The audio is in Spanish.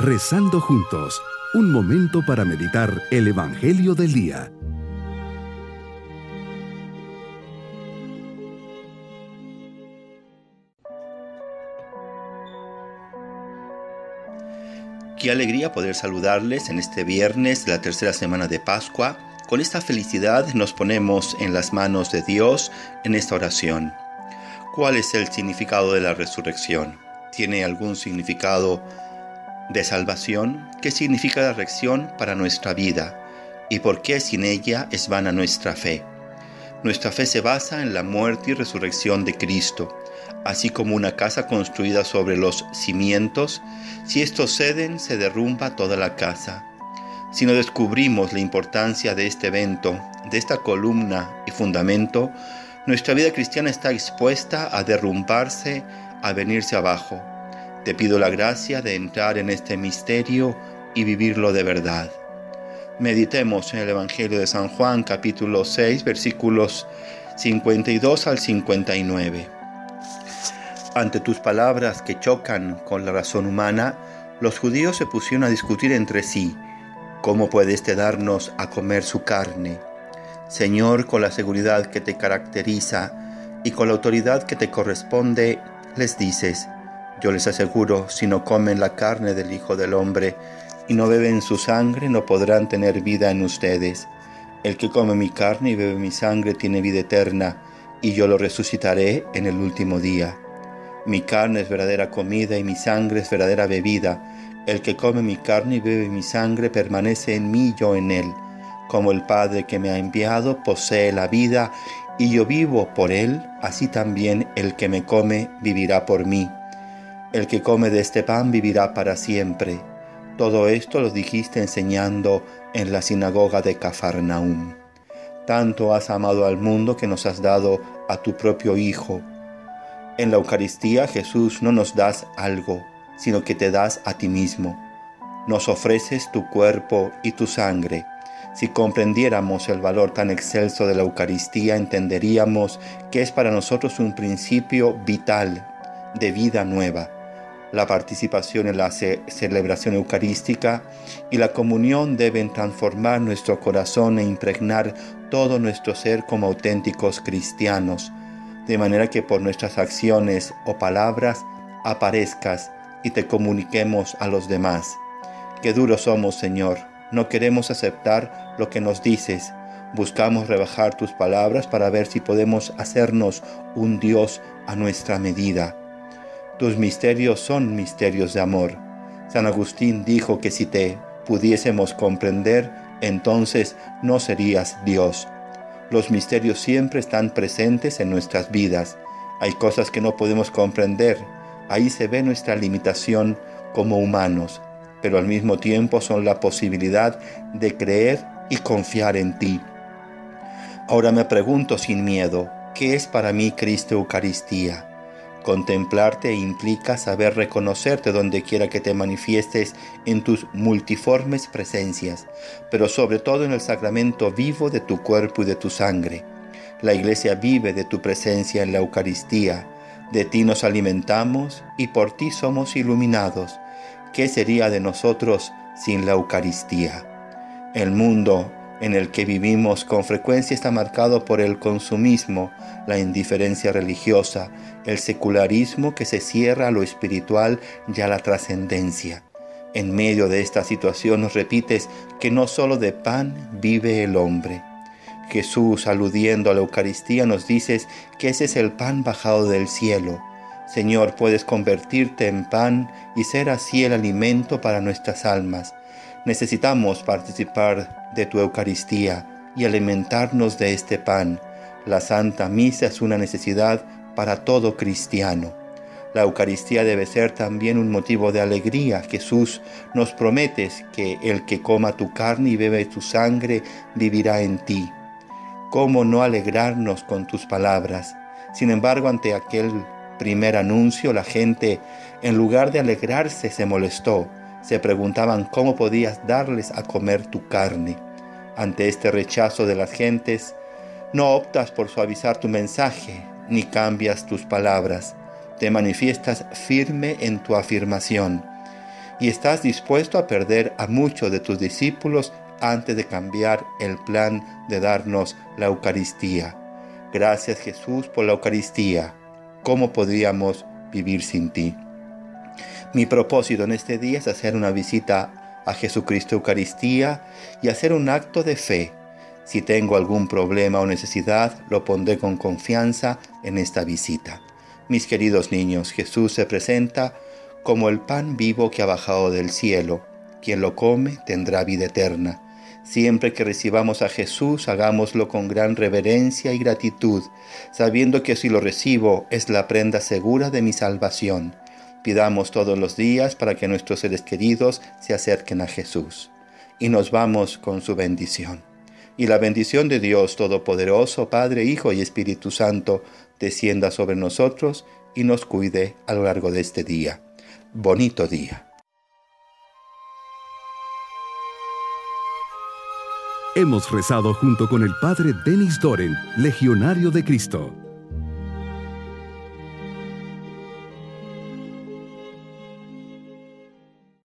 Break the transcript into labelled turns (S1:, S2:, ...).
S1: Rezando juntos, un momento para meditar el Evangelio del Día.
S2: Qué alegría poder saludarles en este viernes de la tercera semana de Pascua. Con esta felicidad nos ponemos en las manos de Dios en esta oración. ¿Cuál es el significado de la resurrección? ¿Tiene algún significado de salvación? ¿Qué significa la resurrección para nuestra vida? ¿Y por qué sin ella es vana nuestra fe? Nuestra fe se basa en la muerte y resurrección de Cristo, así como una casa construida sobre los cimientos, si estos ceden, se derrumba toda la casa. Si no descubrimos la importancia de este evento, de esta columna y fundamento, nuestra vida cristiana está expuesta a derrumbarse, a venirse abajo. Te pido la gracia de entrar en este misterio y vivirlo de verdad. Meditemos en el Evangelio de San Juan capítulo 6 versículos 52 al 59. Ante tus palabras que chocan con la razón humana, los judíos se pusieron a discutir entre sí, ¿cómo puede éste darnos a comer su carne? Señor, con la seguridad que te caracteriza y con la autoridad que te corresponde, les dices, yo les aseguro, si no comen la carne del Hijo del Hombre y no beben su sangre, no podrán tener vida en ustedes. El que come mi carne y bebe mi sangre tiene vida eterna, y yo lo resucitaré en el último día. Mi carne es verdadera comida y mi sangre es verdadera bebida. El que come mi carne y bebe mi sangre permanece en mí y yo en él como el Padre que me ha enviado posee la vida y yo vivo por él, así también el que me come vivirá por mí. El que come de este pan vivirá para siempre. Todo esto lo dijiste enseñando en la sinagoga de Cafarnaum. Tanto has amado al mundo que nos has dado a tu propio Hijo. En la Eucaristía Jesús no nos das algo, sino que te das a ti mismo. Nos ofreces tu cuerpo y tu sangre si comprendiéramos el valor tan excelso de la Eucaristía, entenderíamos que es para nosotros un principio vital de vida nueva. La participación en la celebración eucarística y la comunión deben transformar nuestro corazón e impregnar todo nuestro ser como auténticos cristianos, de manera que por nuestras acciones o palabras aparezcas y te comuniquemos a los demás. Qué duros somos, Señor, no queremos aceptar lo que nos dices. Buscamos rebajar tus palabras para ver si podemos hacernos un Dios a nuestra medida. Tus misterios son misterios de amor. San Agustín dijo que si te pudiésemos comprender, entonces no serías Dios. Los misterios siempre están presentes en nuestras vidas. Hay cosas que no podemos comprender. Ahí se ve nuestra limitación como humanos pero al mismo tiempo son la posibilidad de creer y confiar en ti. Ahora me pregunto sin miedo, ¿qué es para mí Cristo Eucaristía? Contemplarte implica saber reconocerte donde quiera que te manifiestes en tus multiformes presencias, pero sobre todo en el sacramento vivo de tu cuerpo y de tu sangre. La iglesia vive de tu presencia en la Eucaristía, de ti nos alimentamos y por ti somos iluminados ¿qué sería de nosotros sin la Eucaristía? El mundo en el que vivimos con frecuencia está marcado por el consumismo, la indiferencia religiosa, el secularismo que se cierra a lo espiritual y a la trascendencia. En medio de esta situación nos repites que no solo de pan vive el hombre. Jesús, aludiendo a la Eucaristía, nos dices que ese es el pan bajado del cielo, Señor, puedes convertirte en pan y ser así el alimento para nuestras almas. Necesitamos participar de tu Eucaristía y alimentarnos de este pan. La Santa Misa es una necesidad para todo cristiano. La Eucaristía debe ser también un motivo de alegría. Jesús nos prometes que el que coma tu carne y bebe tu sangre vivirá en ti. ¿Cómo no alegrarnos con tus palabras? Sin embargo, ante aquel primer anuncio, la gente, en lugar de alegrarse, se molestó. Se preguntaban cómo podías darles a comer tu carne. Ante este rechazo de las gentes, no optas por suavizar tu mensaje, ni cambias tus palabras. Te manifiestas firme en tu afirmación. y estás dispuesto a perder a muchos de tus discípulos antes de cambiar el plan de darnos la Eucaristía. Gracias Jesús por la Eucaristía. ¿Cómo podríamos vivir sin ti? Mi propósito en este día es hacer una visita a Jesucristo Eucaristía y hacer un acto de fe. Si tengo algún problema o necesidad, lo pondré con confianza en esta visita. Mis queridos niños, Jesús se presenta como el pan vivo que ha bajado del cielo. Quien lo come tendrá vida eterna. Siempre que recibamos a Jesús, hagámoslo con gran reverencia y gratitud, sabiendo que si lo recibo es la prenda segura de mi salvación. Pidamos todos los días para que nuestros seres queridos se acerquen a Jesús. Y nos vamos con su bendición. Y la bendición de Dios Todopoderoso, Padre, Hijo y Espíritu Santo, descienda sobre nosotros y nos cuide a lo largo de este día bonito día.
S1: Hemos rezado junto con el Padre Denis Doren, Legionario de Cristo.